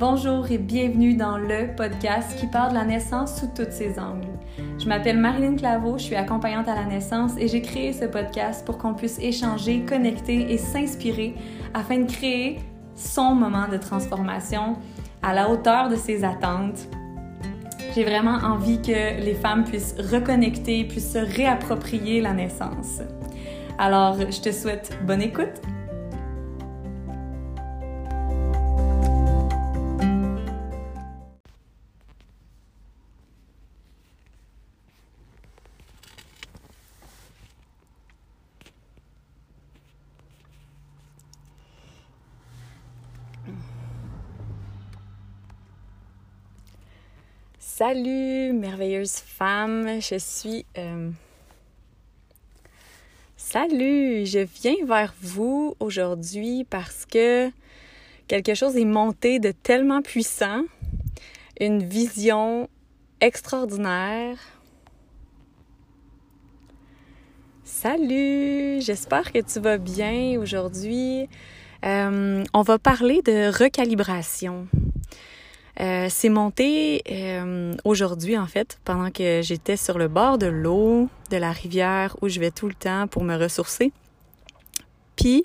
Bonjour et bienvenue dans le podcast qui parle de la naissance sous tous ses angles. Je m'appelle Marilyn Claveau, je suis accompagnante à la naissance et j'ai créé ce podcast pour qu'on puisse échanger, connecter et s'inspirer afin de créer son moment de transformation à la hauteur de ses attentes. J'ai vraiment envie que les femmes puissent reconnecter, puissent se réapproprier la naissance. Alors, je te souhaite bonne écoute Salut, merveilleuse femme, je suis... Euh, salut, je viens vers vous aujourd'hui parce que quelque chose est monté de tellement puissant, une vision extraordinaire. Salut, j'espère que tu vas bien aujourd'hui. Euh, on va parler de recalibration. Euh, c'est monté euh, aujourd'hui, en fait, pendant que j'étais sur le bord de l'eau, de la rivière, où je vais tout le temps pour me ressourcer. Puis,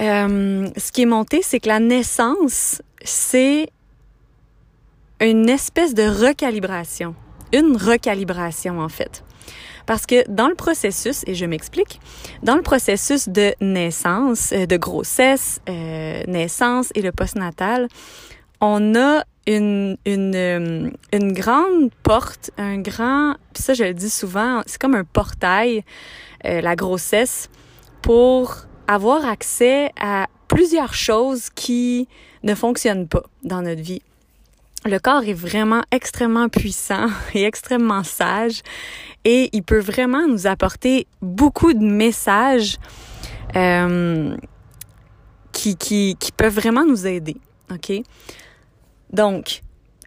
euh, ce qui est monté, c'est que la naissance, c'est une espèce de recalibration. Une recalibration, en fait. Parce que dans le processus, et je m'explique, dans le processus de naissance, de grossesse, naissance et le postnatal, on a une, euh, une grande porte, un grand, ça je le dis souvent, c'est comme un portail, euh, la grossesse, pour avoir accès à plusieurs choses qui ne fonctionnent pas dans notre vie. Le corps est vraiment extrêmement puissant et extrêmement sage et il peut vraiment nous apporter beaucoup de messages euh, qui, qui, qui peuvent vraiment nous aider. OK? Donc,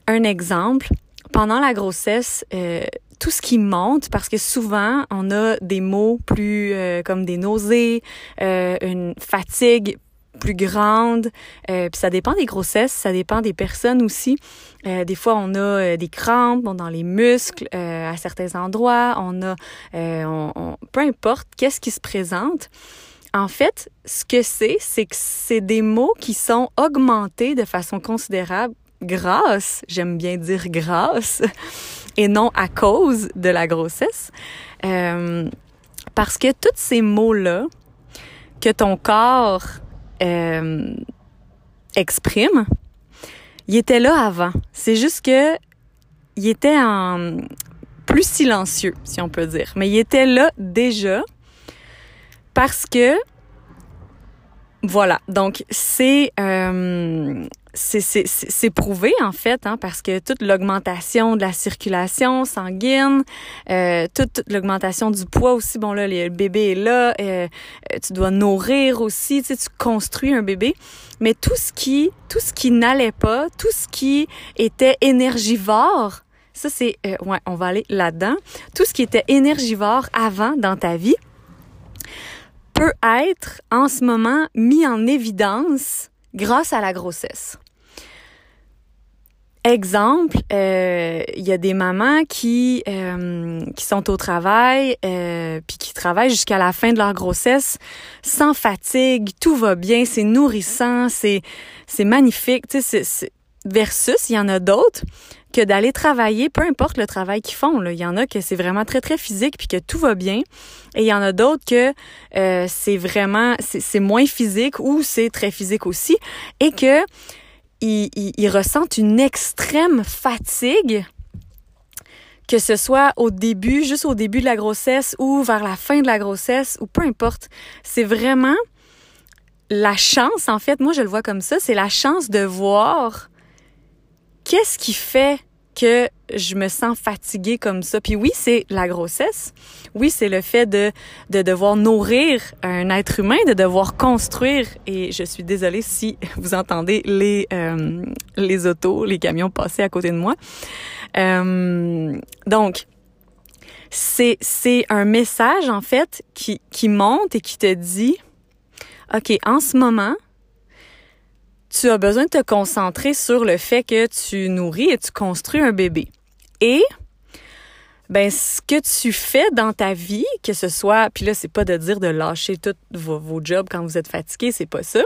un exemple, pendant la grossesse, euh, tout ce qui monte, parce que souvent, on a des mots plus euh, comme des nausées, euh, une fatigue plus grande, puis ça dépend des grossesses, ça dépend des personnes aussi. des fois, on a des crampes dans les muscles à certains endroits, on a, peu importe qu'est-ce qui se présente. En fait, ce que c'est, c'est que c'est des mots qui sont augmentés de façon considérable grâce, j'aime bien dire grâce, et non à cause de la grossesse. Euh, parce que tous ces mots-là que ton corps euh, exprime, ils étaient là avant. C'est juste que il était en plus silencieux, si on peut dire. Mais il était là déjà parce que voilà. Donc c'est euh, c'est prouvé en fait, hein, parce que toute l'augmentation de la circulation sanguine, euh, toute, l'augmentation du poids aussi, bon là, le bébé est là, euh, euh, tu dois nourrir aussi, tu sais, tu construis un bébé, mais tout ce qui, tout ce qui n'allait pas, tout ce qui était énergivore, ça c'est, euh, ouais, on va aller là-dedans, tout ce qui était énergivore avant dans ta vie peut être en ce moment mis en évidence grâce à la grossesse. Exemple, euh, il y a des mamans qui euh, qui sont au travail euh, puis qui travaillent jusqu'à la fin de leur grossesse sans fatigue, tout va bien, c'est nourrissant, c'est c'est magnifique, tu sais, versus il y en a d'autres que d'aller travailler, peu importe le travail qu'ils font. Là. Il y en a que c'est vraiment très, très physique puis que tout va bien. Et il y en a d'autres que euh, c'est vraiment, c'est moins physique ou c'est très physique aussi. Et que ils, ils, ressentent une extrême fatigue que ce soit au début, juste au début de la grossesse ou vers la fin de la grossesse ou peu importe. C'est vraiment la chance, en fait, moi je le vois comme ça, c'est la chance de voir qu'est-ce qui fait que je me sens fatiguée comme ça? Puis oui, c'est la grossesse. Oui, c'est le fait de, de devoir nourrir un être humain, de devoir construire. Et je suis désolée si vous entendez les, euh, les autos, les camions passer à côté de moi. Euh, donc, c'est, c'est un message, en fait, qui, qui monte et qui te dit, OK, en ce moment, tu as besoin de te concentrer sur le fait que tu nourris et tu construis un bébé. Et ben ce que tu fais dans ta vie, que ce soit, puis là c'est pas de dire de lâcher tous vos, vos jobs quand vous êtes fatigué, c'est pas ça,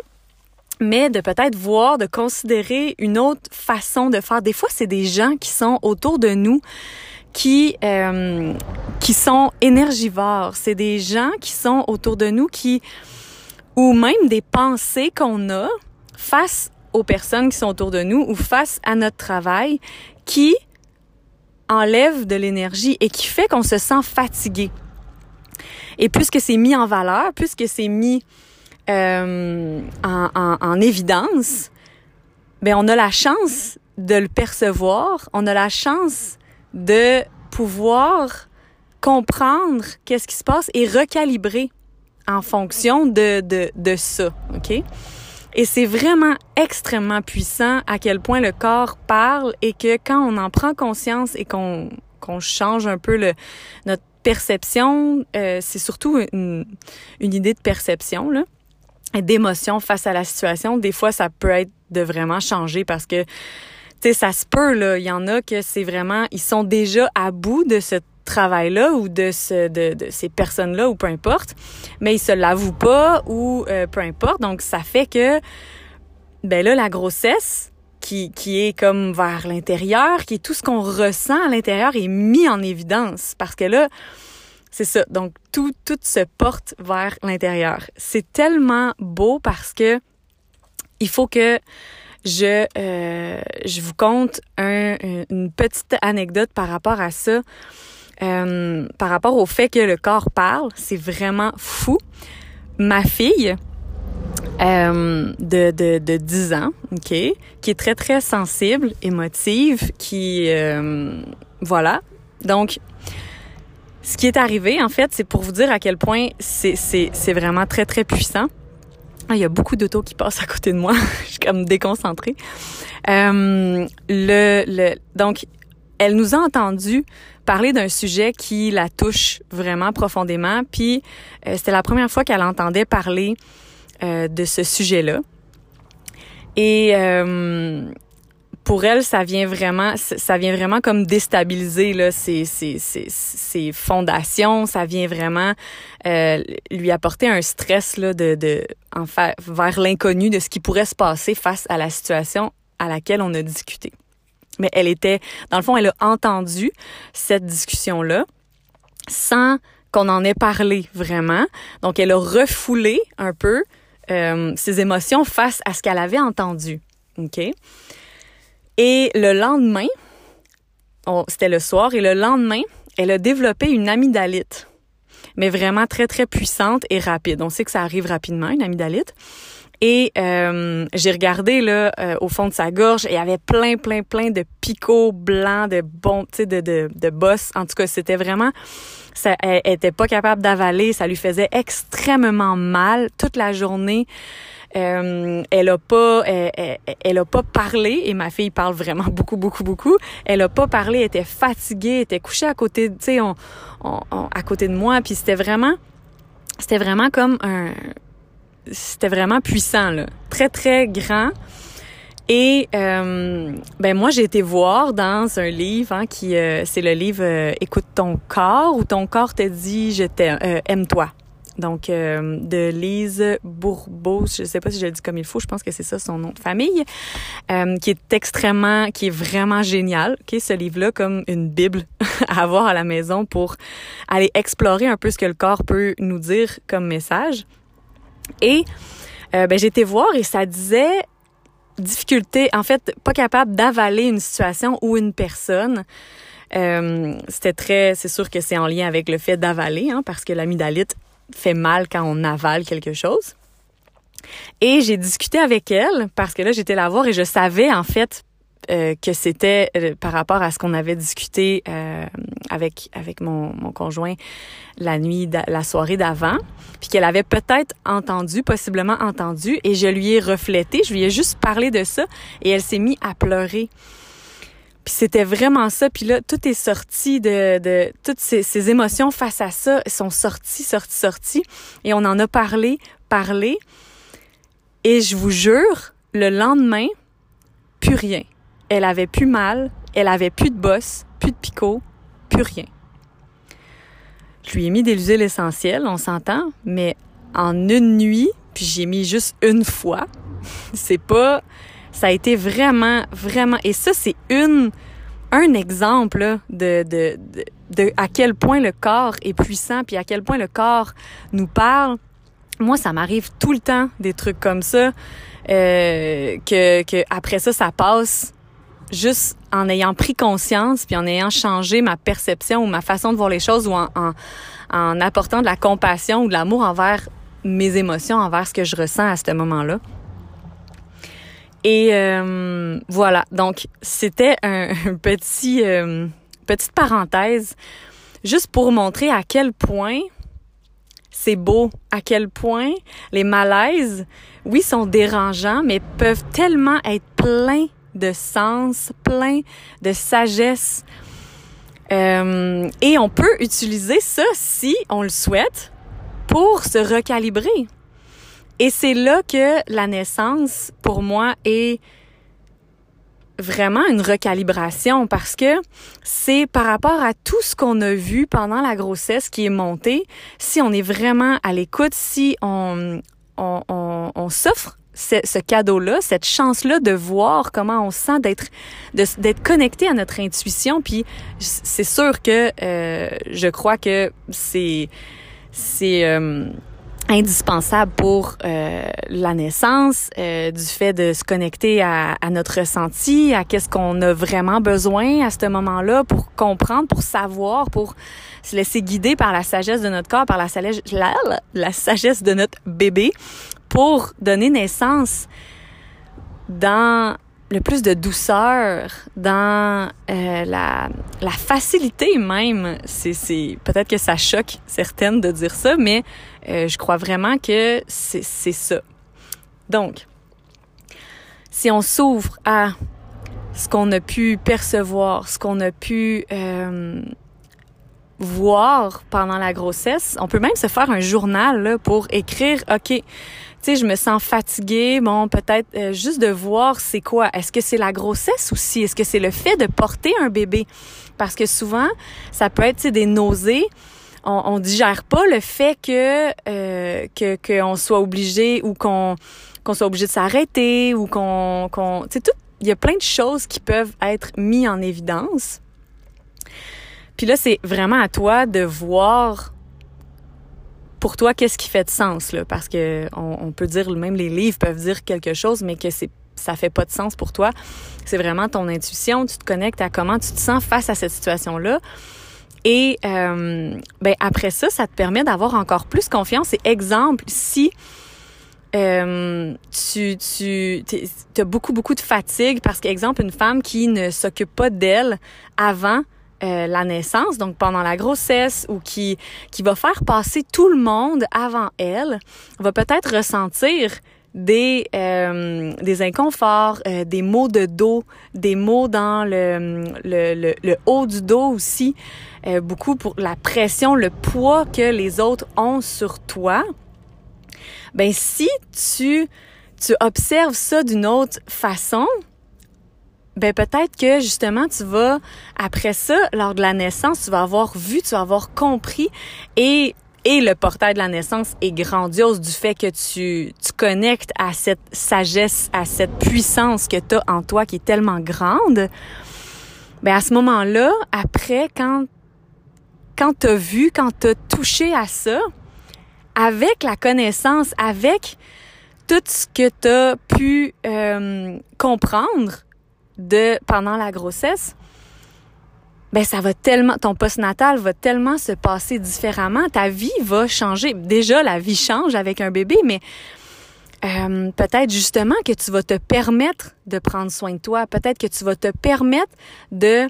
mais de peut-être voir, de considérer une autre façon de faire. Des fois, c'est des gens qui sont autour de nous qui euh, qui sont énergivores. C'est des gens qui sont autour de nous qui ou même des pensées qu'on a face aux personnes qui sont autour de nous ou face à notre travail qui enlève de l'énergie et qui fait qu'on se sent fatigué. Et puisque c'est mis en valeur, puisque c'est mis euh, en, en, en, évidence, ben on a la chance de le percevoir, on a la chance de pouvoir comprendre qu'est-ce qui se passe et recalibrer en fonction de, de, de ça, OK? Et c'est vraiment extrêmement puissant à quel point le corps parle et que quand on en prend conscience et qu'on qu'on change un peu le, notre perception, euh, c'est surtout une, une idée de perception, là, d'émotion face à la situation. Des fois, ça peut être de vraiment changer parce que, tu sais, ça se peut, là. Il y en a que c'est vraiment, ils sont déjà à bout de ce travail-là ou de, ce, de, de ces personnes-là ou peu importe, mais ils se l'avouent pas ou euh, peu importe. Donc, ça fait que, ben là, la grossesse, qui, qui est comme vers l'intérieur, qui est tout ce qu'on ressent à l'intérieur est mis en évidence. Parce que là, c'est ça. Donc, tout, tout se porte vers l'intérieur. C'est tellement beau parce que il faut que je, euh, je vous conte un, une petite anecdote par rapport à ça. Euh, par rapport au fait que le corps parle, c'est vraiment fou. Ma fille euh, de, de, de 10 ans, OK, qui est très, très sensible, émotive, qui... Euh, voilà. Donc, ce qui est arrivé, en fait, c'est pour vous dire à quel point c'est, vraiment très, très puissant. Ah, il y a beaucoup d'autos qui passent à côté de moi. Je suis comme déconcentrée. Le, le, donc, elle nous a entendu parler d'un sujet qui la touche vraiment profondément. Puis euh, c'était la première fois qu'elle entendait parler euh, de ce sujet-là. Et euh, pour elle, ça vient vraiment, ça vient vraiment comme déstabiliser là ses, ses, ses, ses fondations. Ça vient vraiment euh, lui apporter un stress là de, de en fait, vers l'inconnu de ce qui pourrait se passer face à la situation à laquelle on a discuté. Mais elle était, dans le fond, elle a entendu cette discussion-là sans qu'on en ait parlé vraiment. Donc, elle a refoulé un peu euh, ses émotions face à ce qu'elle avait entendu. OK? Et le lendemain, c'était le soir, et le lendemain, elle a développé une amygdalite, mais vraiment très, très puissante et rapide. On sait que ça arrive rapidement, une amygdalite. Et euh, j'ai regardé là euh, au fond de sa gorge et il y avait plein, plein, plein de picots blancs, de bons, tu sais, de, de, de bosses. En tout cas, c'était vraiment, ça, elle, était pas capable d'avaler, ça lui faisait extrêmement mal toute la journée. Euh, elle a pas, elle, elle, a pas parlé et ma fille parle vraiment beaucoup, beaucoup, beaucoup. Elle a pas parlé, elle était fatiguée, elle était couchée à côté, tu sais, on, on, à côté de moi, puis c'était vraiment, c'était vraiment comme un c'était vraiment puissant, là. Très, très grand. Et euh, ben moi j'ai été voir dans un livre hein, qui euh, c'est le livre euh, Écoute ton corps où ton corps te dit je t'aime aime-toi. Donc de Lise Bourbeau, je sais pas si je le dis comme il faut, je pense que c'est ça son nom de famille, qui est extrêmement, qui est vraiment génial. Ok, ce livre-là comme une bible à avoir à la maison pour aller explorer un peu ce que le corps peut nous dire comme message. Et euh, ben, j'ai été voir et ça disait difficulté, en fait, pas capable d'avaler une situation ou une personne. Euh, c'était très, c'est sûr que c'est en lien avec le fait d'avaler, hein, parce que l'amygdalite fait mal quand on avale quelque chose. Et j'ai discuté avec elle parce que là j'étais la voir et je savais en fait euh, que c'était euh, par rapport à ce qu'on avait discuté euh, avec avec mon, mon conjoint la nuit la soirée d'avant puis qu'elle avait peut-être entendu possiblement entendu et je lui ai reflété je lui ai juste parlé de ça et elle s'est mise à pleurer puis c'était vraiment ça puis là tout est sorti de de toutes ces, ces émotions face à ça sont sorties sorties sorties et on en a parlé parlé et je vous jure le lendemain, plus rien. Elle avait plus mal, elle avait plus de bosse, plus de picot, plus rien. Je lui ai mis des huiles essentielles, on s'entend, mais en une nuit, puis j'ai mis juste une fois. c'est pas, ça a été vraiment, vraiment, et ça c'est une, un exemple de, de, de, à quel point le corps est puissant, puis à quel point le corps nous parle. Moi, ça m'arrive tout le temps des trucs comme ça, euh, que, que après ça, ça passe juste en ayant pris conscience, puis en ayant changé ma perception ou ma façon de voir les choses, ou en, en, en apportant de la compassion ou de l'amour envers mes émotions, envers ce que je ressens à ce moment-là. Et euh, voilà, donc c'était un, un, petit euh, petite parenthèse juste pour montrer à quel point c'est beau, à quel point les malaises, oui, sont dérangeants, mais peuvent tellement être pleins de sens, plein de sagesse. Euh, et on peut utiliser ça si on le souhaite pour se recalibrer. Et c'est là que la naissance, pour moi, est vraiment une recalibration parce que c'est par rapport à tout ce qu'on a vu pendant la grossesse qui est monté, si on est vraiment à l'écoute, si on, on, on, on s'offre ce, ce cadeau-là, cette chance-là de voir comment on sent d'être d'être connecté à notre intuition. Puis c'est sûr que euh, je crois que c'est c'est euh, indispensable pour euh, la naissance, euh, du fait de se connecter à, à notre ressenti, à qu'est-ce qu'on a vraiment besoin à ce moment-là pour comprendre, pour savoir, pour se laisser guider par la sagesse de notre corps, par la, la, la sagesse de notre bébé, pour donner naissance dans le plus de douceur, dans euh, la, facilité même. C'est, c'est peut-être que ça choque certaines de dire ça, mais euh, je crois vraiment que c'est, c'est ça. Donc, si on s'ouvre à ce qu'on a pu percevoir, ce qu'on a pu euh, voir pendant la grossesse, on peut même se faire un journal là, pour écrire, OK, tu sais, je me sens fatiguée. Bon, peut-être euh, juste de voir c'est quoi. Est-ce que c'est la grossesse aussi? Est-ce que c'est le fait de porter un bébé? Parce que souvent, ça peut être des nausées. On, on digère pas le fait que euh, que qu'on soit obligé ou qu'on qu'on soit obligé de s'arrêter ou qu'on qu'on tu sais tout il y a plein de choses qui peuvent être mis en évidence. Puis là, c'est vraiment à toi de voir pour toi, qu'est-ce qui fait de sens là Parce que on, peut dire même les livres peuvent dire quelque chose, mais que c'est ça fait pas de sens pour toi. C'est vraiment ton intuition. Tu te connectes à comment tu te sens face à cette situation là. Et euh, ben après ça, ça te permet d'avoir encore plus confiance. Et exemple, si euh, tu, tu as beaucoup, beaucoup de fatigue parce qu'exemple, une femme qui ne s'occupe pas d'elle avant euh, la naissance, donc pendant la grossesse, ou qui, qui va faire passer tout le monde avant elle, va peut-être ressentir des, euh, des inconforts, euh, des maux de dos, des maux dans le, le, le, haut du dos aussi, euh, beaucoup pour la pression, le poids que les autres ont sur toi. Ben si tu, tu observes ça d'une autre façon, ben peut-être que justement tu vas après ça lors de la naissance tu vas avoir vu tu vas avoir compris et et le portail de la naissance est grandiose du fait que tu tu connectes à cette sagesse à cette puissance que tu as en toi qui est tellement grande. Ben à ce moment-là après quand quand tu as vu quand tu as touché à ça avec la connaissance avec tout ce que tu as pu euh, comprendre de pendant la grossesse, ben ça va tellement ton postnatal va tellement se passer différemment, ta vie va changer. Déjà la vie change avec un bébé, mais euh, peut-être justement que tu vas te permettre de prendre soin de toi, peut-être que tu vas te permettre de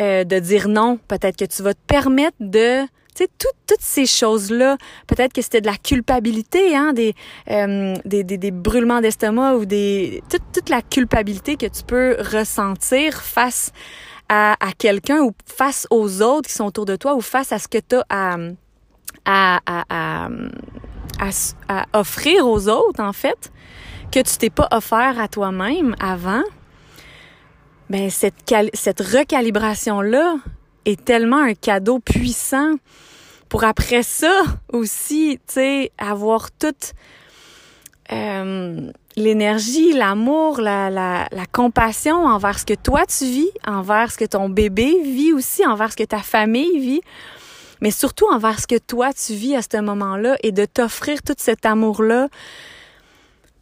euh, de dire non, peut-être que tu vas te permettre de toutes ces choses-là, peut-être que c'était de la culpabilité, hein, des, euh, des, brûlements d'estomac ou des toute, la culpabilité que tu peux ressentir face à, quelqu'un ou face aux autres qui sont autour de toi ou face à ce que tu as à, offrir aux autres, en fait que tu t'es pas offert à toi-même avant, ben cette, cette recalibration-là est tellement un cadeau puissant pour après ça aussi, tu sais, avoir toute euh, l'énergie, l'amour, la, la, la, compassion envers ce que toi tu vis, envers ce que ton bébé vit aussi, envers ce que ta famille vit, mais surtout envers ce que toi tu vis à ce moment-là et de t'offrir tout cet amour-là.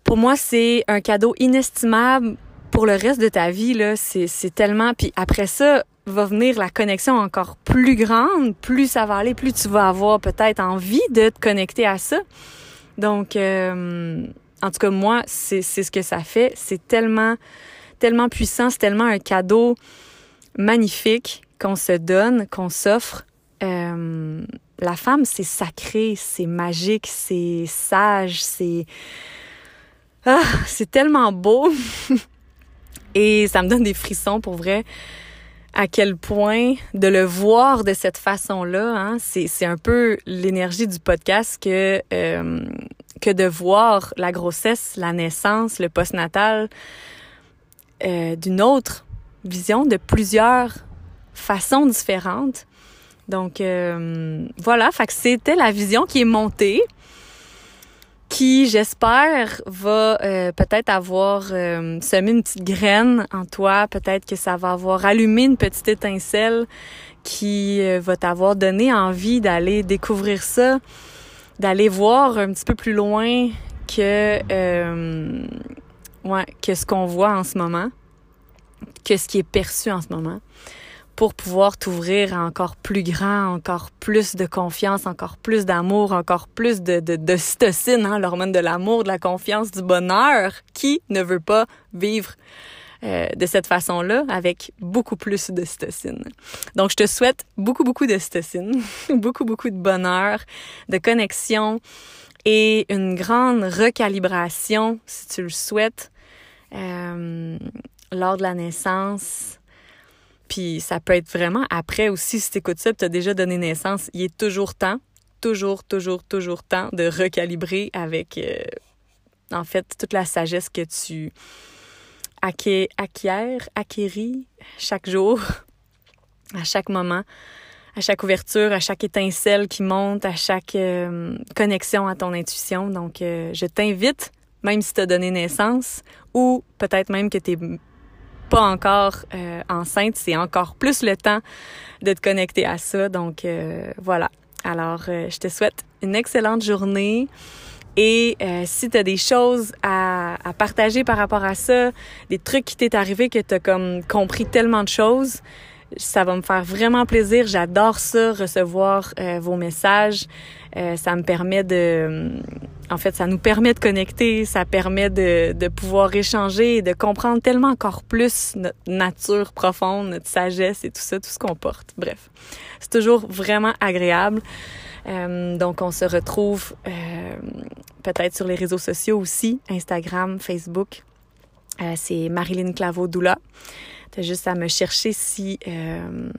Pour moi, c'est un cadeau inestimable pour le reste de ta vie, là. C'est tellement... Puis après ça, va venir la connexion encore plus grande, plus ça va aller, plus tu vas avoir peut-être envie de te connecter à ça. Donc, euh, en tout cas, moi, c'est ce que ça fait. C'est tellement, tellement puissant, c'est tellement un cadeau magnifique qu'on se donne, qu'on s'offre. Euh, la femme, c'est sacré, c'est magique, c'est sage, c'est... Ah, c'est tellement beau. Et ça me donne des frissons pour vrai à quel point de le voir de cette façon-là, hein, c'est un peu l'énergie du podcast que euh, que de voir la grossesse, la naissance, le postnatal euh, d'une autre vision, de plusieurs façons différentes. Donc euh, voilà, c'était la vision qui est montée qui, j'espère, va euh, peut-être avoir euh, semé une petite graine en toi. Peut-être que ça va avoir allumé une petite étincelle qui euh, va t'avoir donné envie d'aller découvrir ça, d'aller voir un petit peu plus loin que, ouais, que ce qu'on voit en ce moment, que ce qui est perçu en ce moment pour pouvoir t'ouvrir à encore plus grand, encore plus de confiance, encore plus d'amour, encore plus de, de, de cytocine, hein, l'hormone de l'amour, de la confiance, du bonheur. Qui ne veut pas vivre euh, de cette façon-là avec beaucoup plus de cytocine? Donc, je te souhaite beaucoup, beaucoup de cytocine, beaucoup, beaucoup de bonheur, de connexion et une grande recalibration, si tu le souhaites, euh, lors de la naissance puis ça peut être vraiment après aussi, si tu écoutes ça, tu as déjà donné naissance, il est toujours temps, toujours, toujours, toujours temps de recalibrer avec, euh, en fait, toute la sagesse que tu acquiers, acquéris chaque jour, à chaque moment, à chaque ouverture, à chaque étincelle qui monte, à chaque euh, connexion à ton intuition. Donc, euh, je t'invite, même si tu as donné naissance, ou peut-être même que tu es pas encore euh, enceinte, c'est encore plus le temps de te connecter à ça. Donc euh, voilà. Alors, euh, je te souhaite une excellente journée. Et si tu as des choses à, à, partager par rapport à ça, des trucs qui t'est arrivé que tu as comme compris tellement de choses, ça va me faire vraiment plaisir. J'adore ça, recevoir euh, vos messages. Euh, ça me permet de... Euh, en fait, ça nous permet de connecter, ça permet de, de pouvoir échanger et de comprendre tellement encore plus notre nature profonde, notre sagesse et tout ça, tout ce qu'on porte. Bref, c'est toujours vraiment agréable. donc, on se retrouve peut-être sur les réseaux sociaux aussi, Instagram, Facebook. c'est Marilyn Claveau-Doula. T'as juste à me chercher si, euh,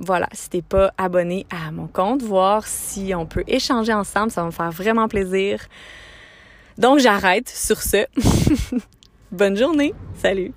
voilà, si t'es pas abonné à mon compte, voir si on peut échanger ensemble. Ça va me faire vraiment plaisir. Donc, j'arrête sur ce. Bonne journée. Salut.